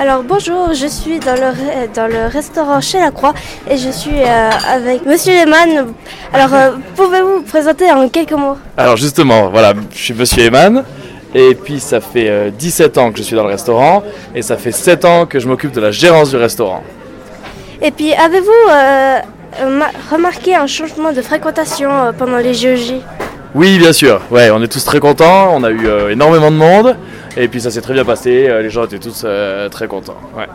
Alors bonjour, je suis dans le, dans le restaurant chez la Croix et je suis euh, avec Monsieur Lehmann. Alors euh, pouvez-vous vous présenter en quelques mots? Alors justement, voilà, je suis Monsieur Eman. Et puis ça fait euh, 17 ans que je suis dans le restaurant et ça fait 7 ans que je m'occupe de la gérance du restaurant. Et puis avez-vous euh, ma- remarqué un changement de fréquentation pendant les JOJ Oui, bien sûr. Ouais, on est tous très contents. On a eu énormément de monde et puis ça s'est très bien passé. euh, les gens étaient tous euh, très contents. Ouais.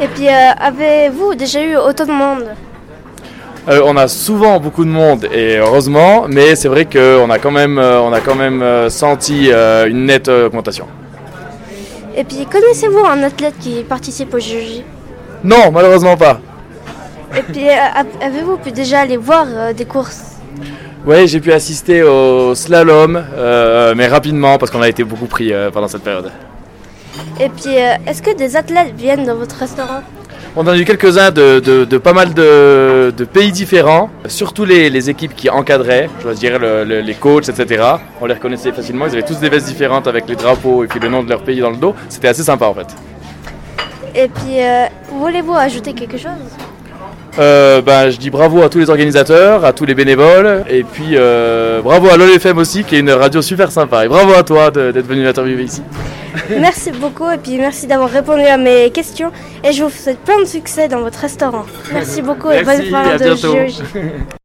Et puis euh, avez-vous déjà eu autant de monde? Euh, on a souvent beaucoup de monde et heureusement, mais c'est vrai qu'on a quand même, euh, on a quand même euh, senti une nette augmentation. Et puis connaissez-vous un athlète qui participe aux JOJ Non, malheureusement pas. Et puis av- avez-vous pu déjà aller voir des courses? Ouais, j'ai pu assister au slalom, euh, mais rapidement parce qu'on a été beaucoup pris euh, pendant cette période. Et puis euh, est-ce que des athlètes viennent dans votre restaurant? On a eu quelques-uns de, de- de pas mal de, de pays différents, surtout les, les équipes qui encadraient, je dois dire le- le- les coachs, etc. On les reconnaissait facilement, ils avaient tous des vestes différentes avec les drapeaux et puis le nom de leur pays dans le dos. C'était assez sympa en fait. Et puis voulez-vous ajouter quelque chose? Euh, ben, je dis bravo à tous les organisateurs, à tous les bénévoles, et puis euh, bravo à LOLFM aussi, qui est une radio super sympa. Et bravo à toi d'être venu m'interviewer ici. Merci beaucoup et puis merci d'avoir répondu à mes questions et je vous souhaite plein de succès dans votre restaurant. Merci beaucoup et bonne fin de bientôt.